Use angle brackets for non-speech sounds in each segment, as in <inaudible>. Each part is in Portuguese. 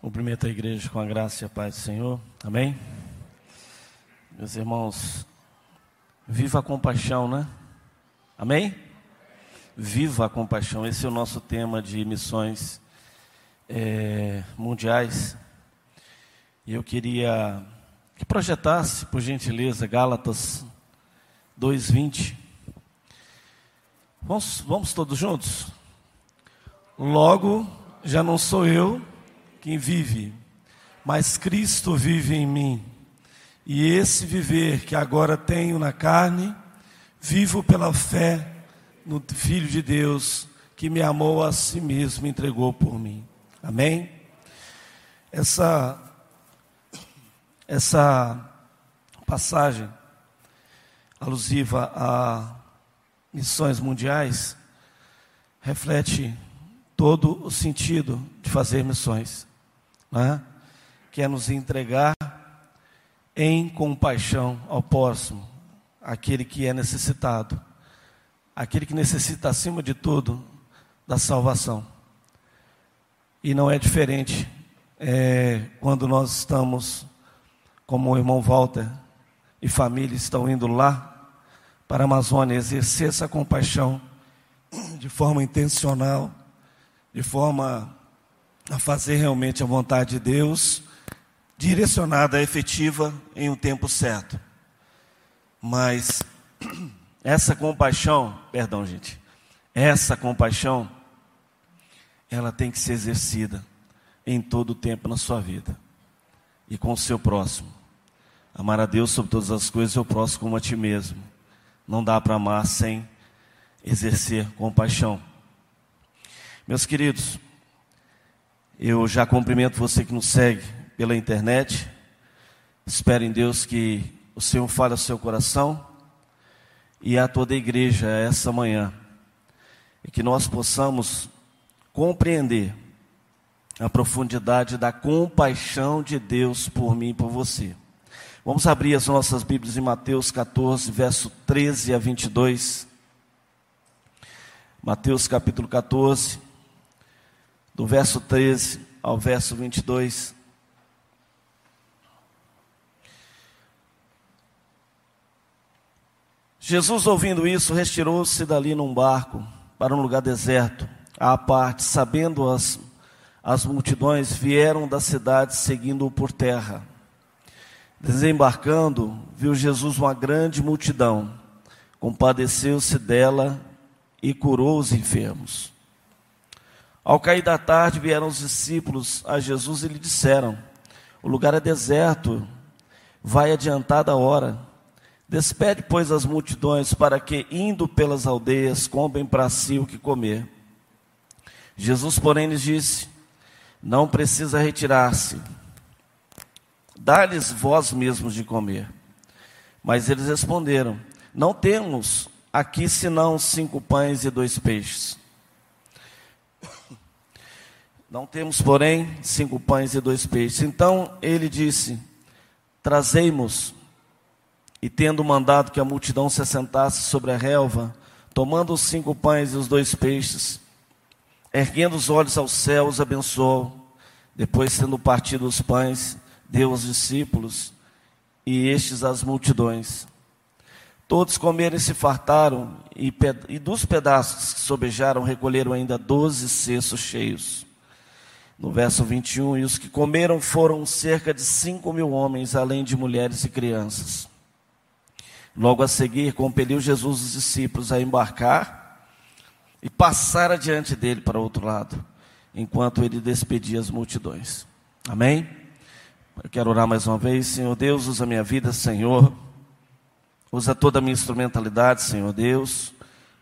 Cumprimento a igreja com a graça e a paz do Senhor. Amém? Meus irmãos, viva a compaixão, né? Amém? Viva a compaixão. Esse é o nosso tema de missões é, mundiais. E eu queria que projetasse, por gentileza, Gálatas 2,20. Vamos, vamos todos juntos? Logo, já não sou eu quem vive, mas Cristo vive em mim. E esse viver que agora tenho na carne, vivo pela fé no Filho de Deus, que me amou a si mesmo e entregou por mim. Amém? Essa, essa passagem alusiva a missões mundiais reflete todo o sentido de fazer missões né? que é nos entregar em compaixão ao próximo, aquele que é necessitado, aquele que necessita, acima de tudo, da salvação. E não é diferente é, quando nós estamos, como o irmão Walter e família estão indo lá para a Amazônia exercer essa compaixão de forma intencional, de forma a fazer realmente a vontade de Deus, direcionada, efetiva em um tempo certo. Mas <clears throat> essa compaixão, perdão, gente, essa compaixão, ela tem que ser exercida em todo o tempo na sua vida e com o seu próximo. Amar a Deus sobre todas as coisas e o próximo como a ti mesmo. Não dá para amar sem exercer compaixão. Meus queridos, eu já cumprimento você que nos segue pela internet. Espero em Deus que o Senhor fale ao seu coração e a toda a igreja essa manhã. E que nós possamos compreender a profundidade da compaixão de Deus por mim e por você. Vamos abrir as nossas Bíblias em Mateus 14, verso 13 a 22. Mateus capítulo 14 do verso 13 ao verso 22. Jesus, ouvindo isso, retirou-se dali num barco para um lugar deserto, à parte, sabendo as, as multidões, vieram da cidade seguindo-o por terra. Desembarcando, viu Jesus uma grande multidão, compadeceu-se dela e curou os enfermos. Ao cair da tarde, vieram os discípulos a Jesus e lhe disseram: O lugar é deserto, vai adiantada a hora. Despede, pois, as multidões, para que, indo pelas aldeias, comprem para si o que comer. Jesus, porém, lhes disse: Não precisa retirar-se, dá-lhes vós mesmos de comer. Mas eles responderam: Não temos aqui senão cinco pães e dois peixes. Não temos, porém, cinco pães e dois peixes. Então ele disse: Trazemos. E tendo mandado que a multidão se assentasse sobre a relva, tomando os cinco pães e os dois peixes, erguendo os olhos aos céus, abençoou. Depois, sendo partido os pães, deu aos discípulos e estes às multidões. Todos comeram e se fartaram, e, e dos pedaços que sobejaram, recolheram ainda doze cestos cheios. No verso 21, e os que comeram foram cerca de cinco mil homens, além de mulheres e crianças. Logo a seguir, compeliu Jesus os discípulos a embarcar e passar adiante dele para o outro lado, enquanto ele despedia as multidões. Amém? Eu quero orar mais uma vez. Senhor Deus, usa minha vida, Senhor. Usa toda a minha instrumentalidade, Senhor Deus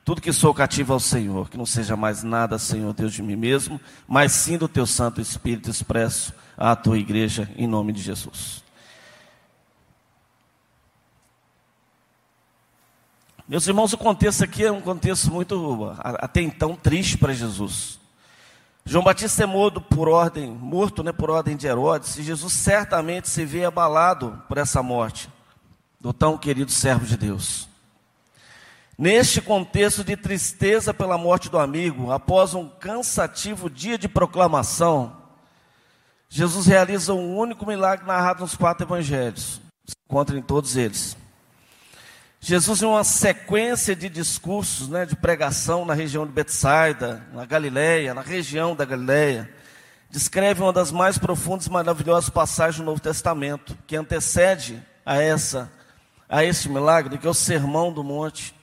tudo que sou cativo ao Senhor, que não seja mais nada, Senhor Deus, de mim mesmo, mas sim do teu Santo Espírito expresso à tua igreja, em nome de Jesus. Meus irmãos, o contexto aqui é um contexto muito, até então, triste para Jesus. João Batista é morto por ordem, morto né, por ordem de Herodes, e Jesus certamente se vê abalado por essa morte do tão querido servo de Deus. Neste contexto de tristeza pela morte do amigo, após um cansativo dia de proclamação, Jesus realiza um único milagre narrado nos quatro evangelhos. Se encontra em todos eles. Jesus, em uma sequência de discursos, né, de pregação na região de Betsaida, na Galileia, na região da Galileia, descreve uma das mais profundas e maravilhosas passagens do Novo Testamento, que antecede a essa, a esse milagre, que é o Sermão do Monte,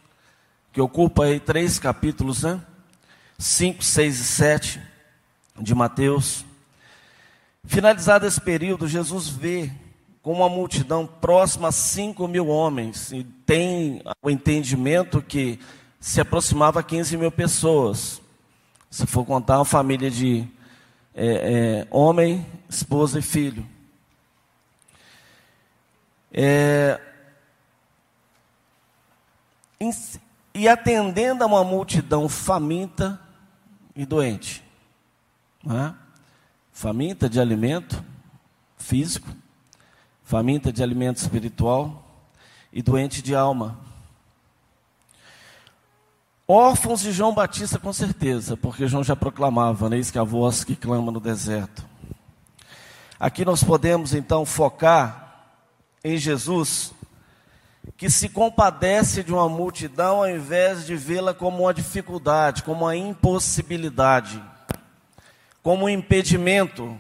que ocupa aí três capítulos, né? 5, 6 e 7 de Mateus. Finalizado esse período, Jesus vê com uma multidão próxima a 5 mil homens, e tem o entendimento que se aproximava a 15 mil pessoas. Se for contar uma família de é, é, homem, esposa e filho. É, e atendendo a uma multidão faminta e doente. É? Faminta de alimento físico, faminta de alimento espiritual e doente de alma. Órfãos de João Batista, com certeza, porque João já proclamava, né, que a voz que clama no deserto. Aqui nós podemos então focar em Jesus, que se compadece de uma multidão ao invés de vê-la como uma dificuldade, como uma impossibilidade, como um impedimento,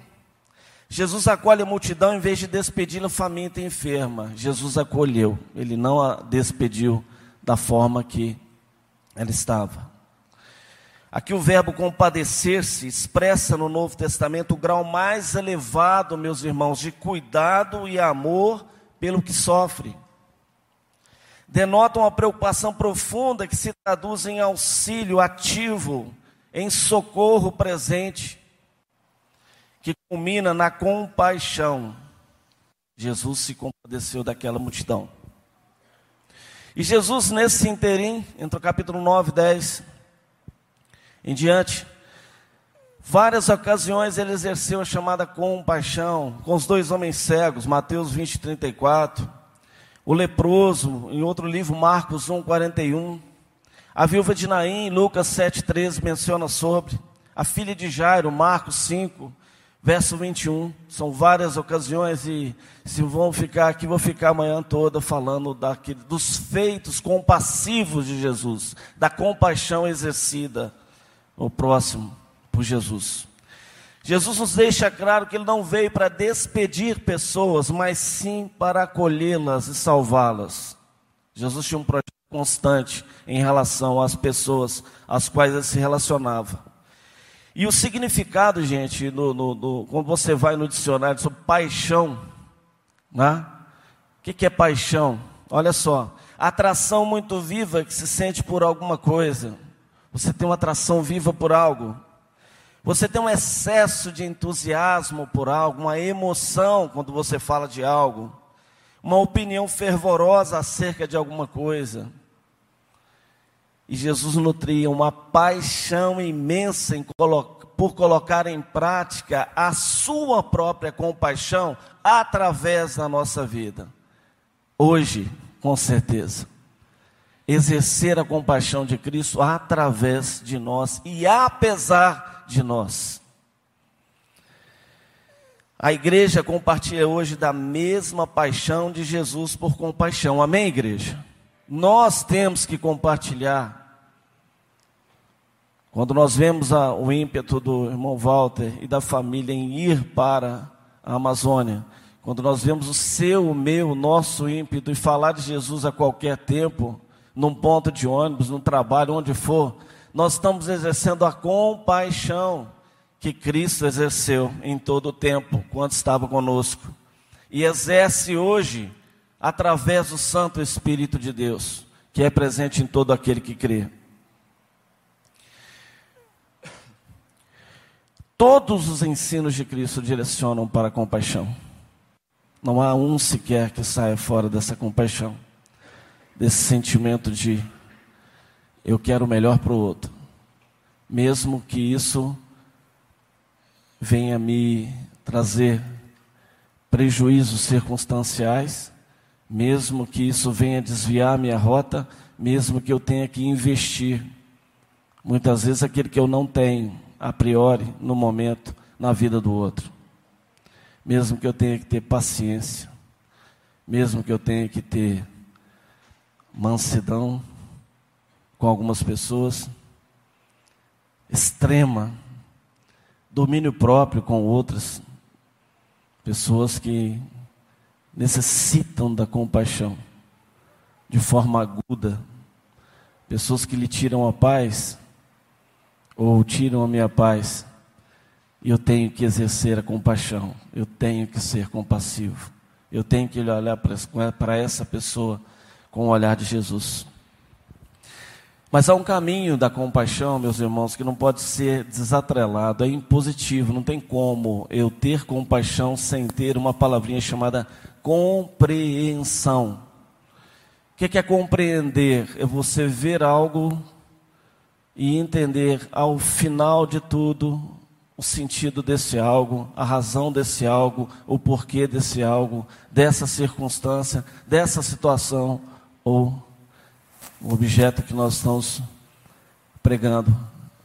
Jesus acolhe a multidão em vez de despedi-la faminta e enferma. Jesus acolheu, ele não a despediu da forma que ela estava. Aqui o verbo compadecer-se expressa no Novo Testamento o grau mais elevado, meus irmãos, de cuidado e amor pelo que sofre. Denota uma preocupação profunda que se traduz em auxílio ativo, em socorro presente que culmina na compaixão. Jesus se compadeceu daquela multidão. E Jesus, nesse interim, entre o capítulo 9 e 10 em diante, várias ocasiões ele exerceu a chamada compaixão com os dois homens cegos, Mateus 20, 34, o leproso, em outro livro, Marcos 1, 41, a viúva de Naim, Lucas 7, 13, menciona sobre, a filha de Jairo, Marcos 5, verso 21. São várias ocasiões e se vão ficar aqui, vou ficar amanhã toda falando daquele, dos feitos compassivos de Jesus, da compaixão exercida ao próximo por Jesus. Jesus nos deixa claro que ele não veio para despedir pessoas, mas sim para acolhê-las e salvá-las. Jesus tinha um projeto constante em relação às pessoas às quais ele se relacionava. E o significado, gente, no, no, no, quando você vai no dicionário sobre paixão, né? o que, que é paixão? Olha só, atração muito viva que se sente por alguma coisa. Você tem uma atração viva por algo. Você tem um excesso de entusiasmo por algo, uma emoção quando você fala de algo, uma opinião fervorosa acerca de alguma coisa. E Jesus nutria uma paixão imensa por colocar em prática a sua própria compaixão através da nossa vida. Hoje, com certeza, exercer a compaixão de Cristo através de nós e apesar de nós. A igreja compartilha hoje da mesma paixão de Jesus por compaixão. Amém, igreja? Nós temos que compartilhar. Quando nós vemos a, o ímpeto do irmão Walter e da família em ir para a Amazônia, quando nós vemos o seu, o meu, o nosso ímpeto e falar de Jesus a qualquer tempo, num ponto de ônibus, no trabalho, onde for, nós estamos exercendo a compaixão que Cristo exerceu em todo o tempo, quando estava conosco. E exerce hoje através do Santo Espírito de Deus, que é presente em todo aquele que crê. Todos os ensinos de Cristo direcionam para a compaixão. Não há um sequer que saia fora dessa compaixão, desse sentimento de eu quero o melhor para o outro, mesmo que isso venha me trazer prejuízos circunstanciais, mesmo que isso venha desviar minha rota, mesmo que eu tenha que investir. Muitas vezes aquele que eu não tenho, a priori, no momento, na vida do outro. mesmo que eu tenha que ter paciência, mesmo que eu tenha que ter mansidão com algumas pessoas, extrema, domínio próprio com outras, pessoas que necessitam da compaixão de forma aguda, pessoas que lhe tiram a paz ou tiram a minha paz, eu tenho que exercer a compaixão, eu tenho que ser compassivo, eu tenho que olhar para essa pessoa com o olhar de Jesus. Mas há um caminho da compaixão, meus irmãos, que não pode ser desatrelado, é impositivo, não tem como eu ter compaixão sem ter uma palavrinha chamada compreensão. O que é compreender? É você ver algo e entender ao final de tudo o sentido desse algo, a razão desse algo, o porquê desse algo, dessa circunstância, dessa situação ou o objeto que nós estamos pregando,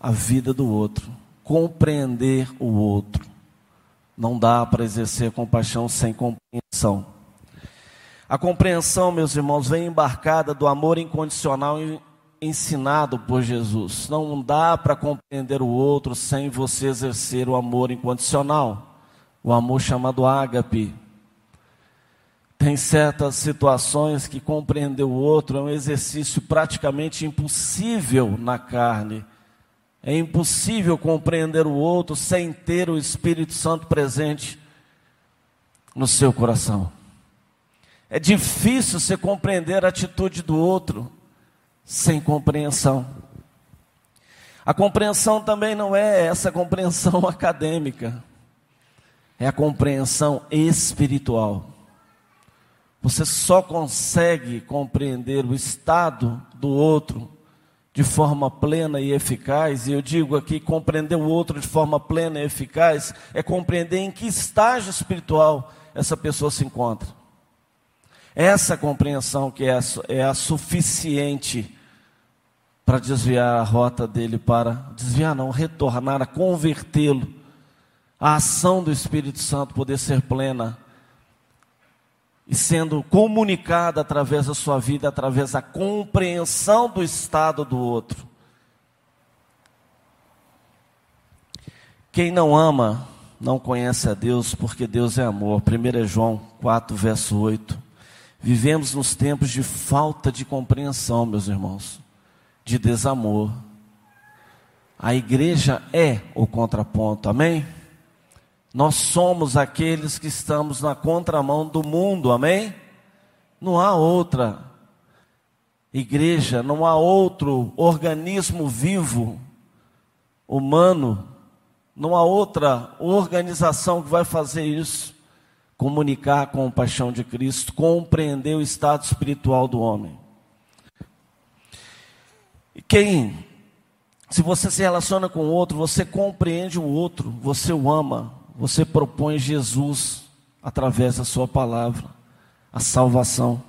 a vida do outro, compreender o outro. Não dá para exercer compaixão sem compreensão. A compreensão, meus irmãos, vem embarcada do amor incondicional ensinado por Jesus. Não dá para compreender o outro sem você exercer o amor incondicional, o amor chamado ágape. Tem certas situações que compreender o outro é um exercício praticamente impossível na carne. É impossível compreender o outro sem ter o Espírito Santo presente no seu coração. É difícil você compreender a atitude do outro sem compreensão. A compreensão também não é essa compreensão <laughs> acadêmica, é a compreensão espiritual. Você só consegue compreender o estado do outro de forma plena e eficaz, e eu digo aqui: compreender o outro de forma plena e eficaz é compreender em que estágio espiritual essa pessoa se encontra. Essa compreensão que é, é a suficiente para desviar a rota dele, para desviar não, retornar, a convertê-lo, a ação do Espírito Santo poder ser plena e sendo comunicada através da sua vida, através da compreensão do estado do outro. Quem não ama não conhece a Deus, porque Deus é amor. 1 é João 4, verso 8. Vivemos nos tempos de falta de compreensão, meus irmãos de desamor. A igreja é o contraponto, amém? Nós somos aqueles que estamos na contramão do mundo, amém? Não há outra igreja, não há outro organismo vivo, humano, não há outra organização que vai fazer isso. Comunicar com a paixão de Cristo, compreender o estado espiritual do homem. Quem, se você se relaciona com o outro, você compreende o outro, você o ama, você propõe Jesus através da sua palavra, a salvação.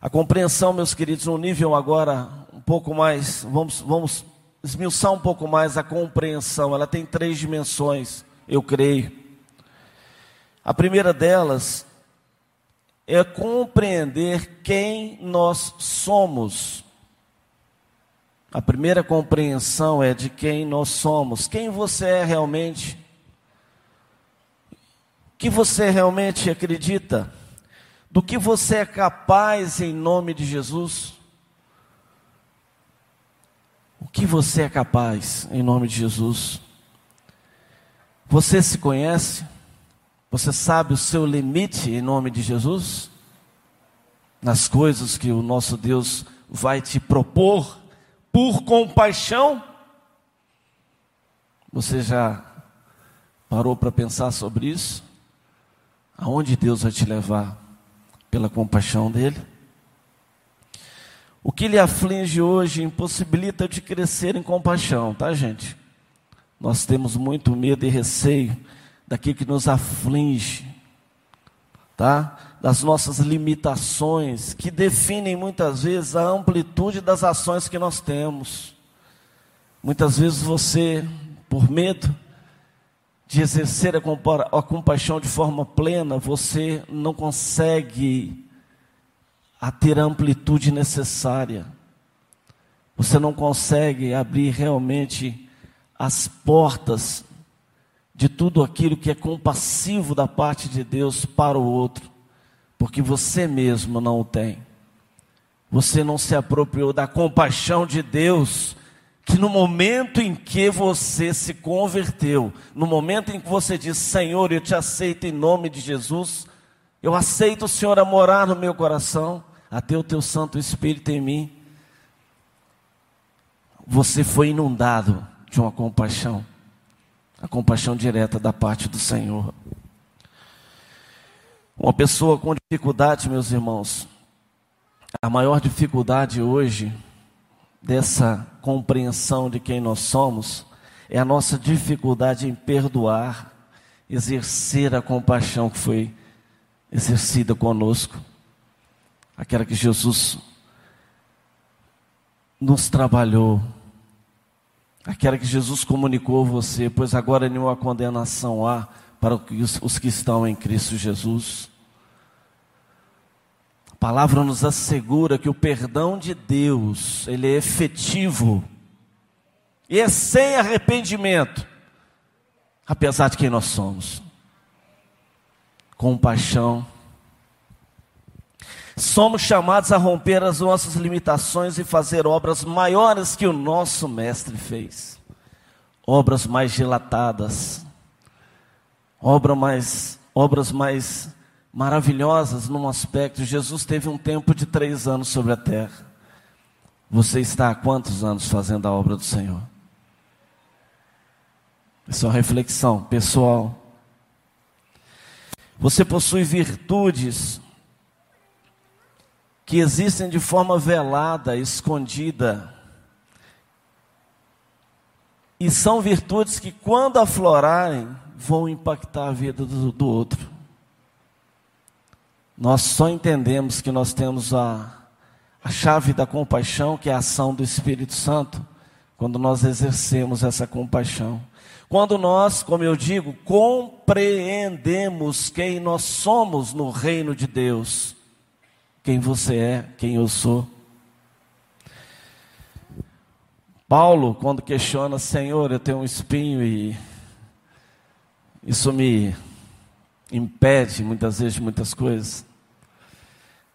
A compreensão, meus queridos, no nível agora um pouco mais, vamos, vamos esmiuçar um pouco mais a compreensão. Ela tem três dimensões, eu creio. A primeira delas é compreender quem nós somos. A primeira compreensão é de quem nós somos, quem você é realmente, que você realmente acredita, do que você é capaz em nome de Jesus. O que você é capaz em nome de Jesus? Você se conhece? Você sabe o seu limite em nome de Jesus? Nas coisas que o nosso Deus vai te propor por compaixão? Você já parou para pensar sobre isso? Aonde Deus vai te levar pela compaixão dele? O que lhe aflige hoje impossibilita de crescer em compaixão, tá, gente? Nós temos muito medo e receio daquilo que nos aflige, tá? Das nossas limitações, que definem muitas vezes a amplitude das ações que nós temos. Muitas vezes você, por medo de exercer a, compaixão de forma plena, você não consegue a ter a amplitude necessária. Você não consegue abrir realmente as portas de tudo aquilo que é compassivo da parte de Deus para o outro, porque você mesmo não o tem. Você não se apropriou da compaixão de Deus, que no momento em que você se converteu, no momento em que você diz: Senhor, eu te aceito em nome de Jesus, eu aceito o Senhor a morar no meu coração, até o teu Santo Espírito em mim, você foi inundado de uma compaixão, a compaixão direta da parte do Senhor. Uma pessoa com dificuldade, meus irmãos, a maior dificuldade hoje dessa compreensão de quem nós somos é a nossa dificuldade em perdoar, exercer a compaixão que foi exercida conosco, aquela que Jesus nos trabalhou, aquela que Jesus comunicou a você, pois agora nenhuma condenação há para os que estão em Cristo Jesus palavra nos assegura que o perdão de Deus, ele é efetivo e é sem arrependimento, apesar de quem nós somos. Compaixão. Somos chamados a romper as nossas limitações e fazer obras maiores que o nosso mestre fez. Obras mais dilatadas, obra mais, obras mais maravilhosas num aspecto. Jesus teve um tempo de três anos sobre a terra. Você está há quantos anos fazendo a obra do Senhor? Essa é uma reflexão pessoal. Você possui virtudes que existem de forma velada, escondida. E são virtudes que, quando aflorarem, vão impactar a vida do, do outro. Nós só entendemos que nós temos a, a chave da compaixão, que é a ação do Espírito Santo, quando nós exercemos essa compaixão. Quando nós, como eu digo, compreendemos quem nós somos no reino de Deus, quem você é, quem eu sou. Paulo, quando questiona, Senhor, eu tenho um espinho e isso me impede muitas vezes de muitas coisas.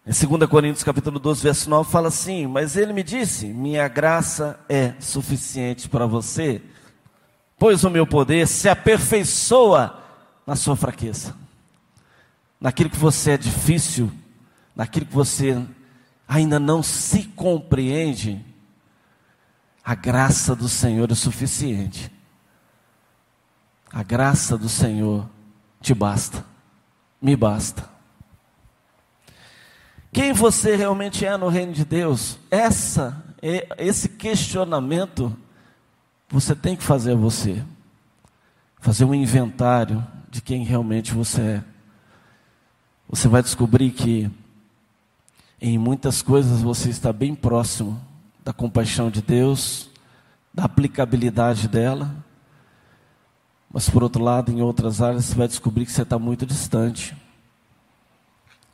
Em 2 Coríntios capítulo 12, verso 9, fala assim: Mas ele me disse: Minha graça é suficiente para você, pois o meu poder se aperfeiçoa na sua fraqueza. Naquilo que você é difícil, naquilo que você ainda não se compreende, a graça do Senhor é suficiente. A graça do Senhor te basta, me basta quem você realmente é no reino de Deus, essa, esse questionamento você tem que fazer a você. Fazer um inventário de quem realmente você é. Você vai descobrir que em muitas coisas você está bem próximo da compaixão de Deus, da aplicabilidade dela, mas por outro lado, em outras áreas, você vai descobrir que você está muito distante.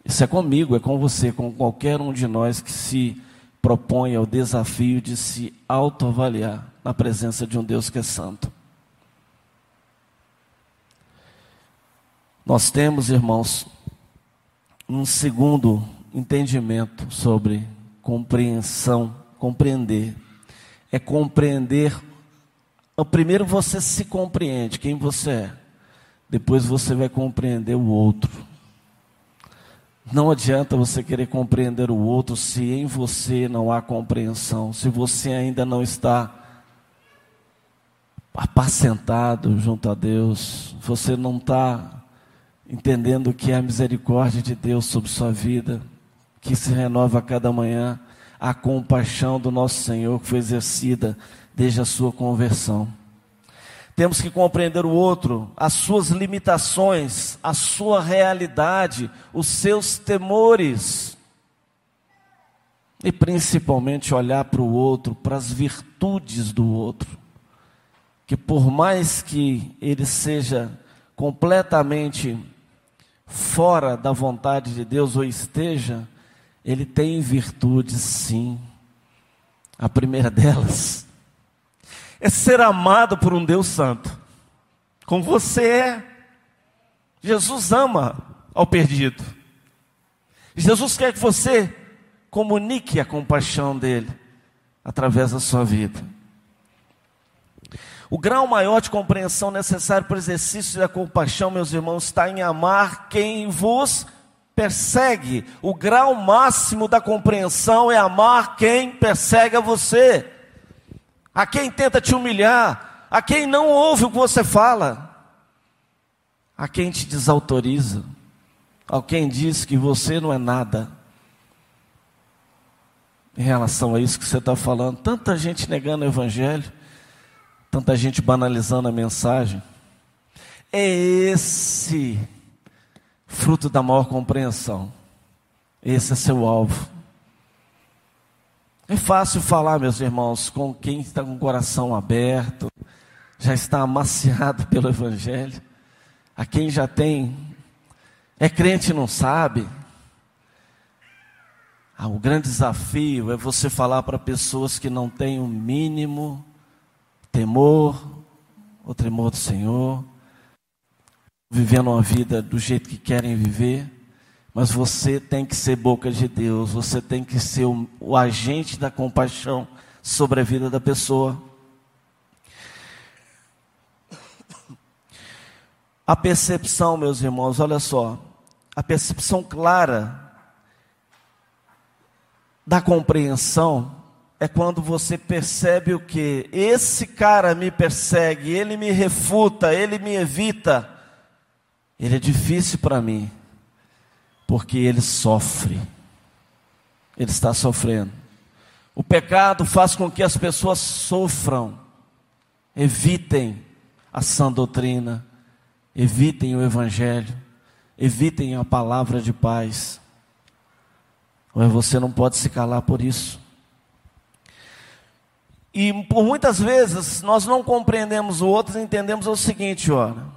Isso é comigo, é com você, com qualquer um de nós que se propõe ao desafio de se autoavaliar na presença de um Deus que é santo. Nós temos, irmãos, um segundo entendimento sobre compreensão, compreender. É compreender. Primeiro você se compreende quem você é. Depois você vai compreender o outro. Não adianta você querer compreender o outro se em você não há compreensão, se você ainda não está apacentado junto a Deus, você não está entendendo o que é a misericórdia de Deus sobre sua vida, que se renova a cada manhã, a compaixão do nosso Senhor que foi exercida desde a sua conversão. Temos que compreender o outro, as suas limitações, a sua realidade, os seus temores. E principalmente olhar para o outro, para as virtudes do outro. que por mais que ele seja completamente fora da vontade de Deus ou esteja, ele tem virtudes sim. A primeira <laughs> delas é ser amado por um Deus Santo, como você é. Jesus ama ao perdido. Jesus quer que você comunique a compaixão dele através da sua vida. O grau maior de compreensão necessário para o exercício da compaixão, meus irmãos, está em amar quem vos persegue. O grau máximo da compreensão é amar quem persegue a você, a quem tenta te humilhar, a quem não ouve o que você fala, a quem te desautoriza, a quem diz que você não é nada. Em relação a isso que você está falando, tanta gente negando o Evangelho, tanta gente banalizando a mensagem. É esse fruto da maior compreensão. Esse é seu alvo. É fácil falar, meus irmãos, com quem está com o coração aberto, já está amaciado <laughs> pelo Evangelho, a quem já tem, é crente e não sabe. Ah, o grande desafio é você falar para pessoas que não têm o mínimo temor, o temor do Senhor, vivendo uma vida do jeito que querem viver, mas você tem que ser boca de Deus, você tem que ser o, o agente da compaixão sobre a vida da pessoa. A percepção, meus irmãos, olha só, a percepção clara da compreensão é quando você percebe o que? Esse cara me persegue, ele me refuta, ele me evita. Ele é difícil para mim, porque ele sofre, ele está sofrendo. O pecado faz com que as pessoas sofram, evitem a sã doutrina, evitem o Evangelho, evitem a palavra de paz. Mas você não pode se calar por isso. E por muitas vezes nós não compreendemos o outro entendemos o seguinte, olha.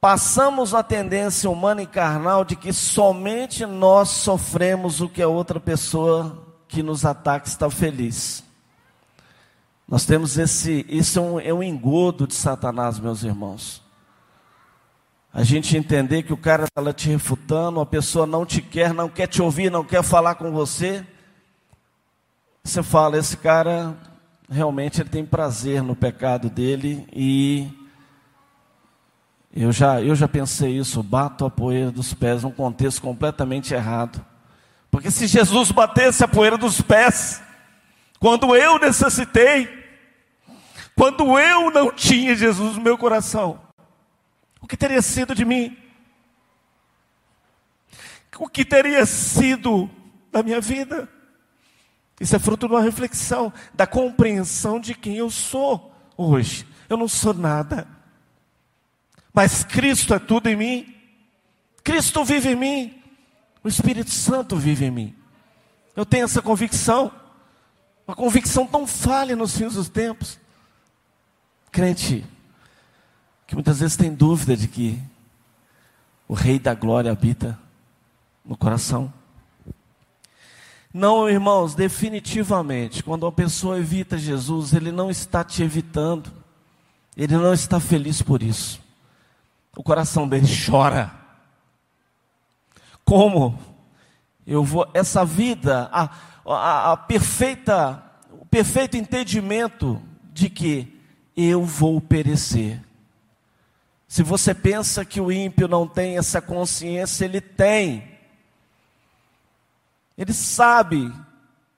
Passamos a tendência humana e carnal de que somente nós sofremos o que a outra pessoa que nos ataca está feliz. Nós temos esse, isso é um, é um engodo de Satanás, meus irmãos. A gente entender que o cara está te refutando, a pessoa não te quer, não quer te ouvir, não quer falar com você. Você fala, esse cara realmente ele tem prazer no pecado dele e eu já, eu já pensei isso, bato a poeira dos pés num contexto completamente errado. Porque se Jesus batesse a poeira dos pés, quando eu necessitei, quando eu não tinha Jesus no meu coração, o que teria sido de mim? O que teria sido da minha vida? Isso é fruto de uma reflexão, da compreensão de quem eu sou hoje. Eu não sou nada. Mas Cristo é tudo em mim. Cristo vive em mim. O Espírito Santo vive em mim. Eu tenho essa convicção. Uma convicção tão falha nos fins dos tempos. Crente, que muitas vezes tem dúvida de que o Rei da Glória habita no coração. Não, irmãos, definitivamente, quando uma pessoa evita Jesus, ele não está te evitando, ele não está feliz por isso. O coração dele chora. Como eu vou, essa vida, a, a, a perfeita, o perfeito entendimento de que eu vou perecer. Se você pensa que o ímpio não tem essa consciência, ele tem. Ele sabe,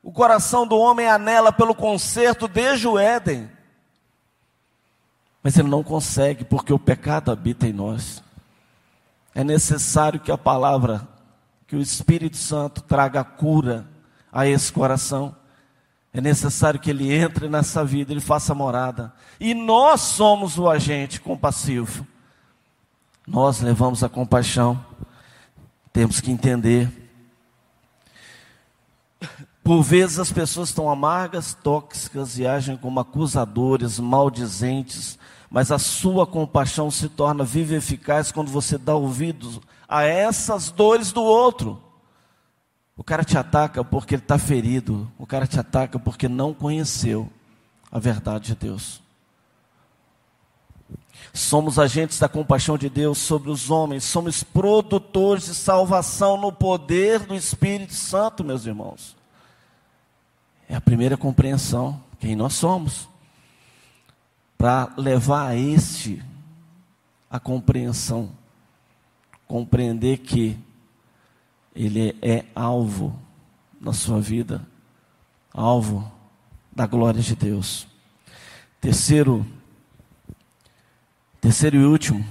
o coração do homem anela pelo conserto desde o Éden. Mas ele não consegue, porque o pecado habita em nós. É necessário que a palavra, que o Espírito Santo traga cura a esse coração. É necessário que ele entre nessa vida, ele faça morada. E nós somos o agente compassivo. Nós levamos a compaixão. Temos que entender Por vezes as pessoas estão amargas, tóxicas e agem como acusadores, maldizentes, mas a sua compaixão se torna viva e eficaz quando você dá ouvidos a essas dores do outro. O cara te ataca porque ele está ferido, o cara te ataca porque não conheceu a verdade de Deus. Somos agentes da compaixão de Deus sobre os homens, somos produtores de salvação no poder do Espírito Santo, meus irmãos. É a primeira compreensão, quem nós somos. Para levar a este a compreensão, compreender que ele é alvo na sua vida, alvo da glória de Deus. Terceiro, terceiro e último,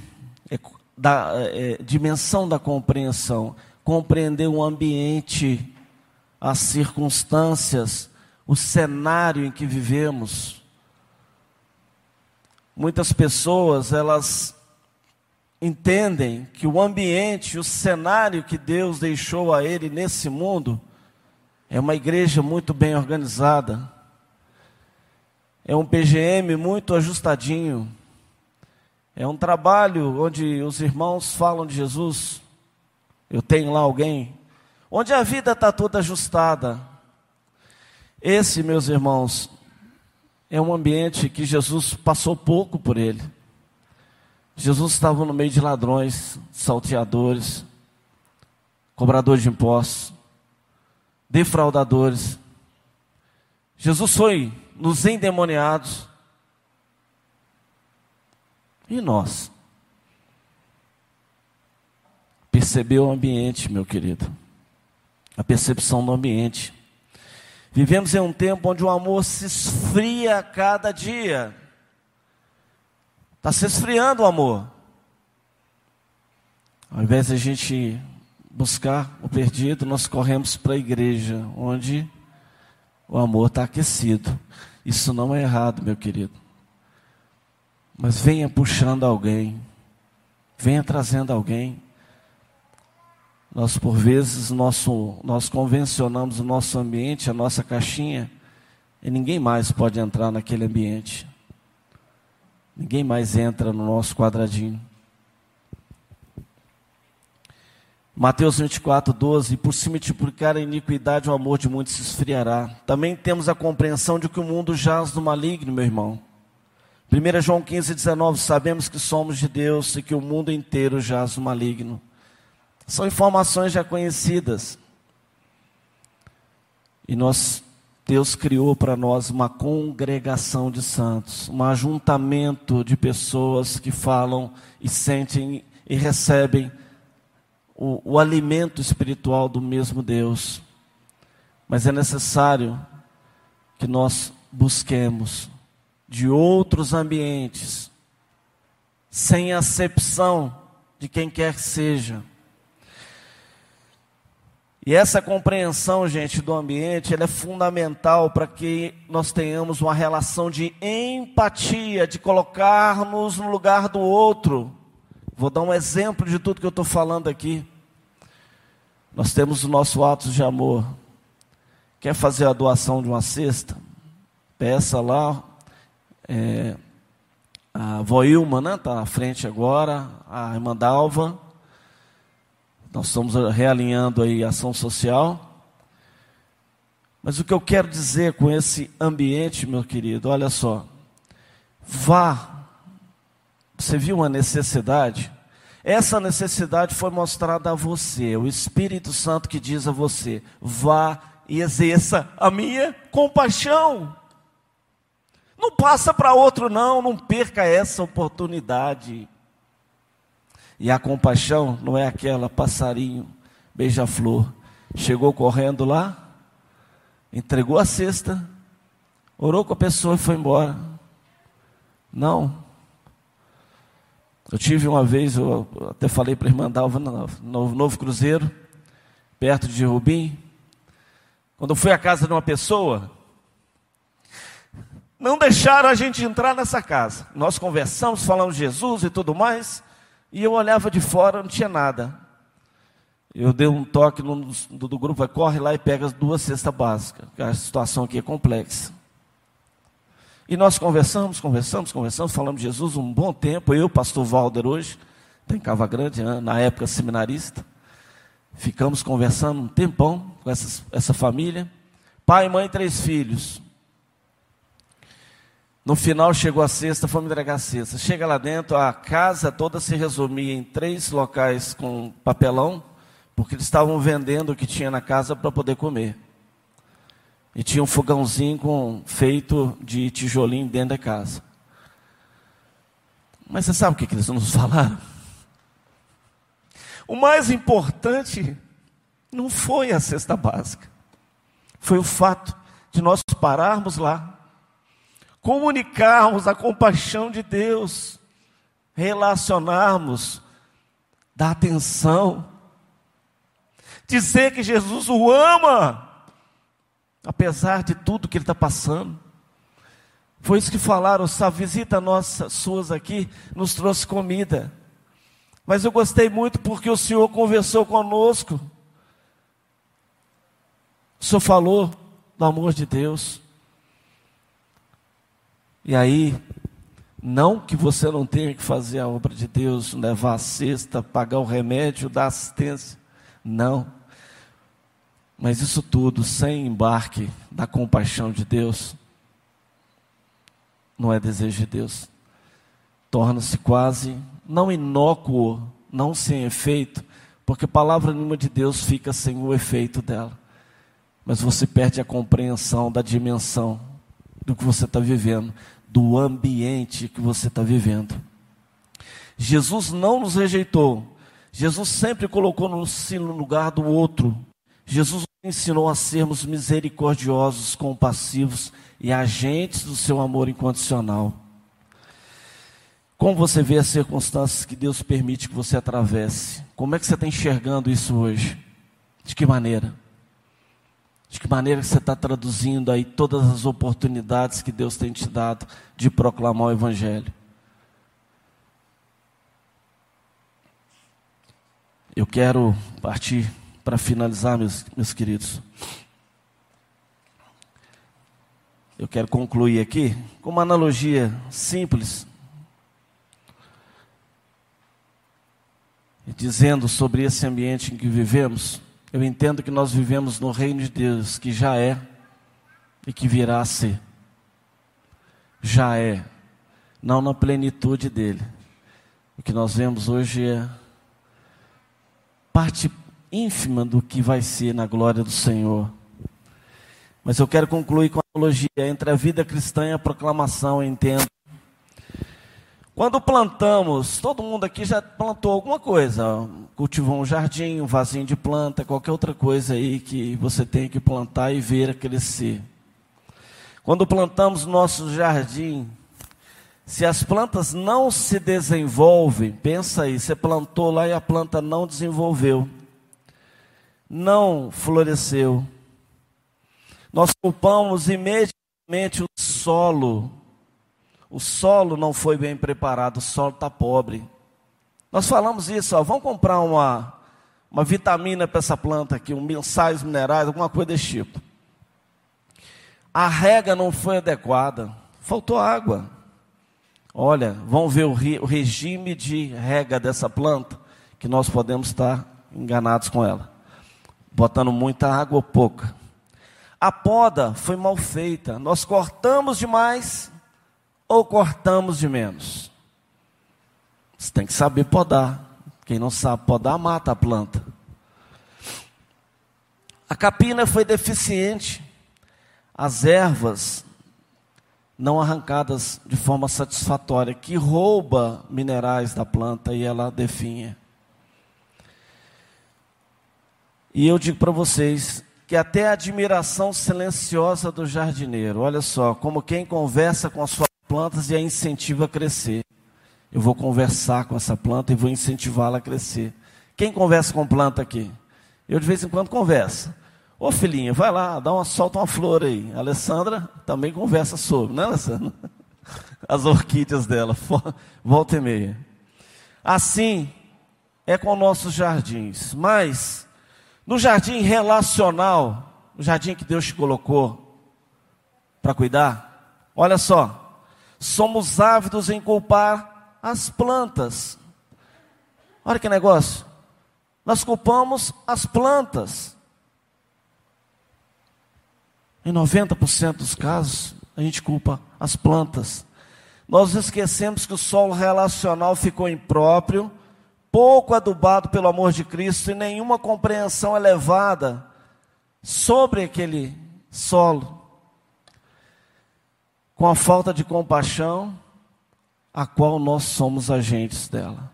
é da é, dimensão da compreensão, compreender o ambiente, as circunstâncias, o cenário em que vivemos. Muitas pessoas, elas entendem que o ambiente, o cenário que Deus deixou a ele nesse mundo, é uma igreja muito bem organizada, é um PGM muito ajustadinho, é um trabalho onde os irmãos falam de Jesus. Eu tenho lá alguém, onde a vida está toda ajustada. Esse, meus irmãos, é um ambiente que Jesus passou pouco por ele. Jesus estava no meio de ladrões, salteadores, cobradores de impostos, defraudadores. Jesus foi nos endemoniados. E nós? Percebeu o ambiente, meu querido. A percepção do ambiente. Vivemos em um tempo onde o amor se esfria a cada dia. Está se esfriando o amor. Ao invés de a gente buscar o perdido, nós corremos para a igreja, onde o amor está aquecido. Isso não é errado, meu querido. Mas venha puxando alguém, venha trazendo alguém. Nós, por vezes, nosso, nós convencionamos o nosso ambiente, a nossa caixinha, e ninguém mais pode entrar naquele ambiente. Ninguém mais entra no nosso quadradinho. Mateus 24, 12. Por se multiplicar a iniquidade, o amor de muitos se esfriará. Também temos a compreensão de que o mundo jaz do maligno, meu irmão. 1 João 15, 19. Sabemos que somos de Deus e que o mundo inteiro jaz do maligno. São informações já conhecidas. E nós Deus criou para nós uma congregação de santos, um ajuntamento de pessoas que falam e sentem e recebem o, o alimento espiritual do mesmo Deus. Mas é necessário que nós busquemos de outros ambientes, sem acepção de quem quer que seja e essa compreensão, gente, do ambiente, ela é fundamental para que nós tenhamos uma relação de empatia, de colocar-nos no lugar do outro. Vou dar um exemplo de tudo que eu estou falando aqui. Nós temos o nosso ato de amor. Quer fazer a doação de uma cesta? Peça lá. É, a vó Ilma, né? Está na frente agora. A irmã Dalva nós estamos realinhando aí a ação social. Mas o que eu quero dizer com esse ambiente, meu querido, olha só. Vá. Você viu uma necessidade? Essa necessidade foi mostrada a você, o Espírito Santo que diz a você: vá e exerça a minha compaixão. Não passa para outro, não, não perca essa oportunidade. E a compaixão não é aquela passarinho, beija-flor. Chegou correndo lá, entregou a cesta, orou com a pessoa e foi embora. Não. Eu tive uma vez, eu até falei para a irmã Dalva, no Novo Cruzeiro, perto de Rubim. Quando eu fui à casa de uma pessoa, não deixaram a gente entrar nessa casa. Nós conversamos, falamos de Jesus e tudo mais. E eu olhava de fora, não tinha nada. Eu dei um toque no, do, do grupo, corre lá e pega as duas cestas básicas. A situação aqui é complexa. E nós conversamos, conversamos, conversamos, falamos de Jesus um bom tempo. Eu, pastor Valder, hoje, tem Cava Grande, né? na época seminarista. Ficamos conversando um tempão com essa, essa família. Pai, mãe, três filhos. No final chegou a sexta, fomos entregar a sexta. Chega lá dentro, a casa toda se resumia em três locais com papelão, porque eles estavam vendendo o que tinha na casa para poder comer. E tinha um fogãozinho com, feito de tijolinho dentro da casa. Mas você sabe o que, que eles nos <laughs> falaram? O mais importante não foi a cesta básica, foi o fato de nós pararmos lá comunicarmos a compaixão de Deus, relacionarmos, dar atenção, dizer que Jesus o ama, apesar de tudo que ele está passando. Foi isso que falaram, essa visita nossa, suas aqui, nos trouxe comida. Mas eu gostei muito porque o Senhor conversou conosco. O Senhor falou do amor de Deus. E aí, não que você não tenha que fazer a obra de Deus, levar a cesta, pagar o remédio, dar assistência. Não. Mas isso tudo sem embarque da compaixão de Deus, não é desejo de Deus. Torna-se quase, não inócuo, não sem efeito, porque palavra nenhuma de Deus fica sem o efeito dela. Mas você perde a compreensão da dimensão do que você está vivendo, do ambiente que você está vivendo. Jesus não nos rejeitou. Jesus sempre colocou-nos no lugar do outro. Jesus nos ensinou a sermos misericordiosos, compassivos e agentes do seu amor incondicional. Como você vê as circunstâncias que Deus permite que você atravesse? Como é que você está enxergando isso hoje? De que maneira? De que maneira você está traduzindo aí todas as oportunidades que Deus tem te dado de proclamar o Evangelho? Eu quero partir para finalizar, meus, meus queridos. Eu quero concluir aqui com uma analogia simples, dizendo sobre esse ambiente em que vivemos. Eu entendo que nós vivemos no reino de Deus, que já é e que virá a ser. Já é, não na plenitude dele. O que nós vemos hoje é parte ínfima do que vai ser na glória do Senhor. Mas eu quero concluir com a analogia entre a vida cristã e a proclamação, eu entendo quando plantamos, todo mundo aqui já plantou alguma coisa, cultivou um jardim, um vasinho de planta, qualquer outra coisa aí que você tem que plantar e ver crescer. Quando plantamos nosso jardim, se as plantas não se desenvolvem, pensa aí, você plantou lá e a planta não desenvolveu, não floresceu, nós culpamos imediatamente o solo o solo não foi bem preparado, o solo está pobre. Nós falamos isso, ó, vamos comprar uma, uma vitamina para essa planta aqui, um sais minerais, alguma coisa desse tipo. A rega não foi adequada, faltou água. Olha, vamos ver o, o regime de rega dessa planta, que nós podemos estar enganados com ela. Botando muita água ou pouca. A poda foi mal feita, nós cortamos demais ou cortamos de menos? Você tem que saber podar. Quem não sabe podar, mata a planta. A capina foi deficiente. As ervas não arrancadas de forma satisfatória, que rouba minerais da planta e ela definha. E eu digo para vocês que até a admiração silenciosa do jardineiro, olha só, como quem conversa com a sua plantas e a incentiva a crescer. Eu vou conversar com essa planta e vou incentivá-la a crescer. Quem conversa com planta aqui? Eu de vez em quando converso. Ô filhinha, vai lá, dá uma, solta uma flor aí. A Alessandra também conversa sobre, né, Alessandra? <laughs> As orquídeas dela, <laughs> volta e meia. Assim é com nossos jardins, mas no jardim relacional, o jardim que Deus te colocou para cuidar, olha só, somos ávidos em culpar as plantas. Olha que negócio. Nós culpamos as plantas. Em 90% dos casos, a gente culpa as plantas. Nós esquecemos que o solo relacional ficou impróprio, pouco adubado pelo amor de Cristo e nenhuma compreensão elevada sobre aquele solo. Com a falta de compaixão, a qual nós somos agentes dela.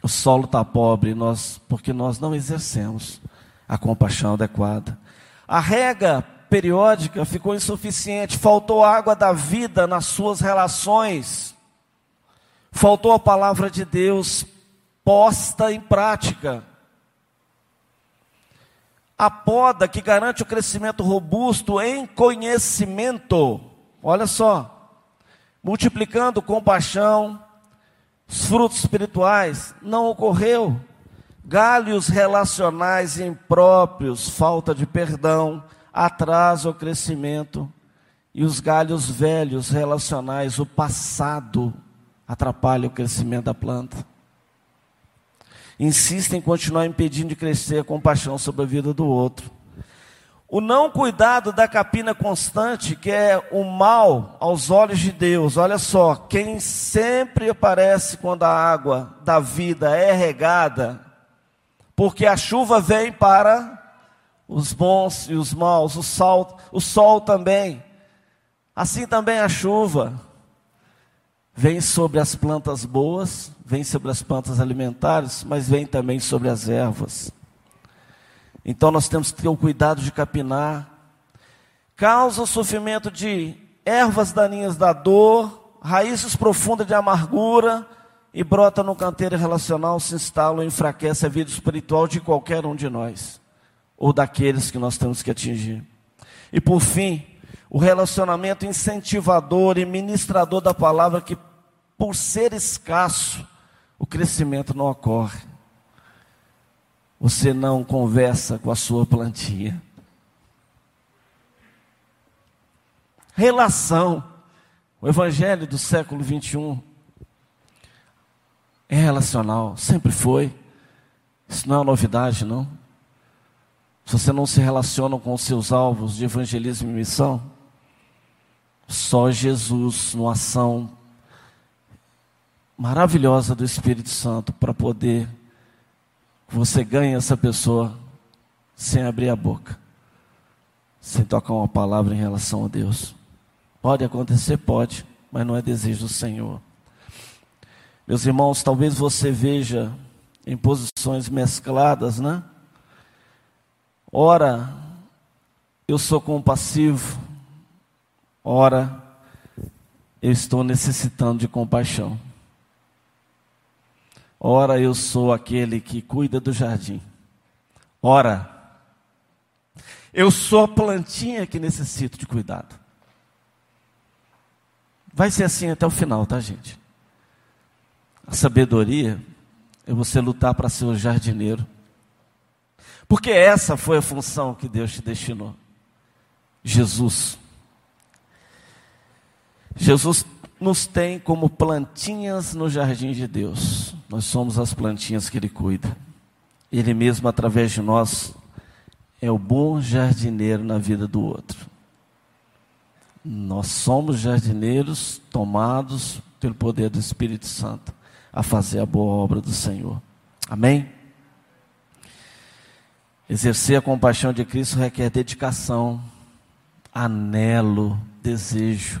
O solo está pobre nós, porque nós não exercemos a compaixão adequada. A rega periódica ficou insuficiente, faltou água da vida nas suas relações, faltou a palavra de Deus posta em prática. A poda que garante o crescimento robusto em conhecimento, olha só, multiplicando compaixão, os frutos espirituais, não ocorreu. Galhos relacionais impróprios, falta de perdão, atrasa o crescimento. E os galhos velhos relacionais, o passado, atrapalha o crescimento da planta. Insistem em continuar impedindo de crescer a compaixão sobre a vida do outro. O não cuidado da capina constante, que é o mal aos olhos de Deus. Olha só, quem sempre aparece quando a água da vida é regada, porque a chuva vem para os bons e os maus, o sol, o sol também. Assim também a chuva vem sobre as plantas boas, vem sobre as plantas alimentares, mas vem também sobre as ervas. Então nós temos que ter o cuidado de capinar. Causa o sofrimento de ervas daninhas da dor, raízes profundas de amargura e brota no canteiro relacional, se instala e enfraquece a vida espiritual de qualquer um de nós ou daqueles que nós temos que atingir. E por fim, o relacionamento incentivador e ministrador da palavra, que por ser escasso, o crescimento não ocorre. Você não conversa com a sua plantinha. Relação. O evangelho do século 21 é relacional, sempre foi. Isso não é novidade, não. Se você não se relaciona com os seus alvos de evangelismo e missão, só Jesus, numa ação maravilhosa do Espírito Santo, para poder você ganhe essa pessoa sem abrir a boca, sem tocar uma palavra em relação a Deus. Pode acontecer? Pode, mas não é desejo do Senhor. Meus irmãos, talvez você veja em posições mescladas, né? Ora, eu sou compassivo, ora, eu estou necessitando de compaixão. Ora, eu sou aquele que cuida do jardim. Ora, eu sou a plantinha que necessito de cuidado. Vai ser assim até o final, tá, gente? A sabedoria é você lutar para ser o jardineiro porque essa foi a função que Deus te destinou. Jesus. Jesus nos tem como plantinhas no jardim de Deus. Nós somos as plantinhas que Ele cuida. Ele mesmo, através de nós, é o bom jardineiro na vida do outro. Nós somos jardineiros tomados pelo poder do Espírito Santo a fazer a boa obra do Senhor. Amém? Exercer a compaixão de Cristo requer dedicação, anelo, desejo.